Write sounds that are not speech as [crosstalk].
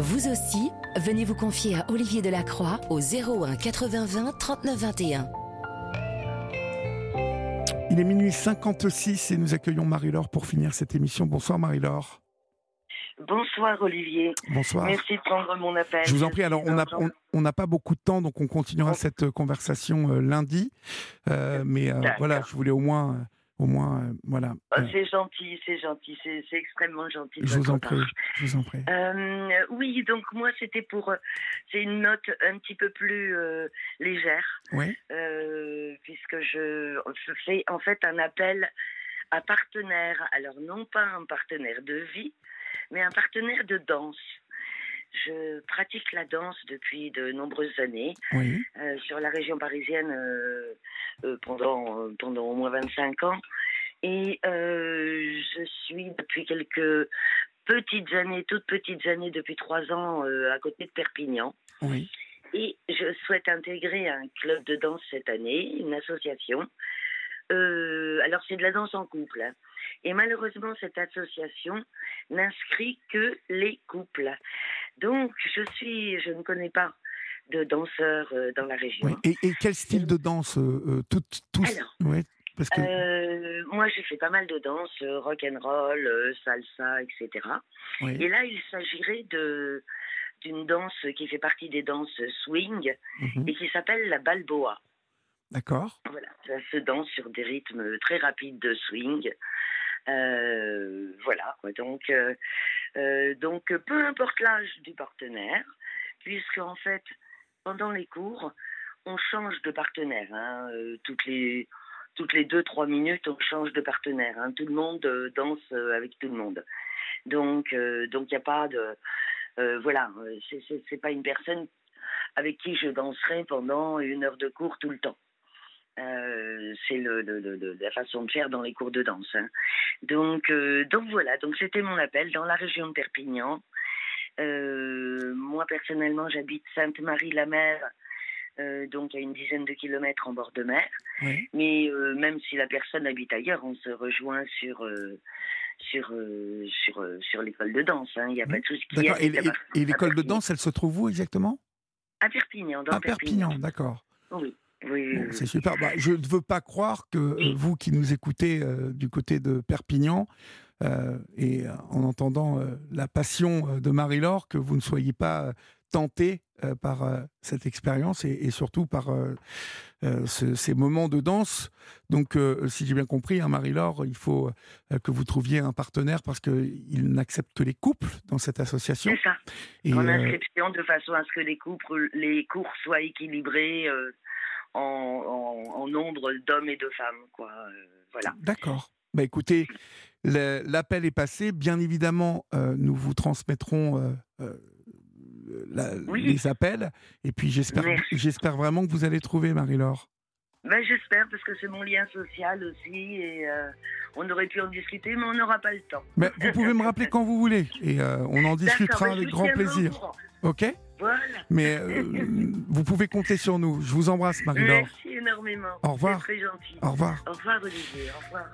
Vous aussi, venez vous confier à Olivier Delacroix au 01 80 20 39 21. Il est minuit 56 et nous accueillons Marie-Laure pour finir cette émission. Bonsoir Marie-Laure. Bonsoir Olivier. Bonsoir. Merci de prendre mon appel. Je vous en prie. Alors, on n'a Bonjour. on, n'a pas beaucoup de temps, donc on continuera cette conversation euh, lundi. Euh, mais euh, voilà, je voulais au moins, euh, au moins, euh, voilà. Oh, euh, c'est gentil, c'est gentil, c'est extrêmement gentil. je vous en prie. part. Je vous en prie. Euh, oui, donc moi c'était pour, euh, c'est une note un petit peu plus euh, légère, Oui. puisque je, je fais en fait un appel à partenaire. Alors non pas un partenaire de vie, mais un partenaire de danse. Je pratique la danse depuis de nombreuses années. Oui. euh, sur la région parisienne euh, euh, pendant, pendant au moins 25 ans. Et euh, je suis depuis quelques petites années, toutes petites années, depuis trois ans, euh, à côté de Perpignan. Oui. Et je souhaite intégrer un club de danse cette année, une association. Euh, alors c'est de la danse en couple. hein. Et malheureusement, cette association n'inscrit que les couples. Donc je suis, je ne connais pas de danseurs dans la région. oui. Et, et quel style de danse toutes, tous Alors, Oui. Parce que. Moi, j'ai fait pas mal de danse, euh, rock and roll, euh, salsa, etc. oui. Et là, il s'agirait de d'une danse qui fait partie des danses swing Mhm. et qui s'appelle la balboa. D'accord. Voilà, ça se danse sur des rythmes très rapides de swing. Euh, voilà. Donc, euh, donc, peu importe l'âge du partenaire, puisque en fait, pendant les cours, on change de partenaire. hein, toutes les toutes les deux trois minutes, on change de partenaire. hein. Tout le monde euh, danse euh, avec tout le monde. Donc, euh, donc il n'y a pas de euh, voilà, c'est- pas une personne avec qui je danserai pendant une heure de cours tout le temps. C'est le, le- la façon de faire dans les cours de danse. hein. Donc, donc voilà, donc c'était mon appel dans la région de Perpignan. Moi personnellement, j'habite Sainte-Marie-la-Mer, euh, donc à une dizaine de kilomètres en bord de mer. Oui. Mais euh, même si la personne habite ailleurs, on se rejoint sur euh, sur sur sur l'école de danse. hein. Il n'y a pas de souci. D'accord. Et, et- et l'école de danse, elle se trouve où exactement? À Perpignan, dans À Perpignan, d'accord. Oui, oui, Bon, c'est super. Bah, je ne veux pas croire que vous qui nous écoutez du côté de Perpignan euh, et en entendant euh, la passion de Marie-Laure, que vous ne soyez pas tenté euh, par euh, cette expérience et, et surtout par euh, ce- ces moments de danse. Donc, si j'ai bien compris, hein, Marie-Laure, il faut que vous trouviez un partenaire parce qu'il n'accepte que les couples dans cette association. C'est ça. Et, en inscription de façon à ce que les, couples, les cours soient équilibrés en, en- en nombre d'hommes et de femmes. Quoi. Voilà. D'accord. Bah écoutez, l'appel est passé. Bien évidemment, nous vous transmettrons la- Oui. les appels. Et puis j'espère, vraiment que vous allez trouver, Marie-Laure. Ben, J'espère, parce que c'est mon lien social aussi. Et euh, on aurait pu en discuter, mais on n'aura pas le temps. Mais vous pouvez me rappeler quand vous voulez. Et euh, on en discutera ben, je avec grand plaisir. OK? Voilà. Mais euh, [laughs] vous pouvez compter sur nous. Je vous embrasse, Marie-Laure. Merci énormément. Au revoir. Très gentil. Au revoir. Au revoir, Olivier. Au revoir.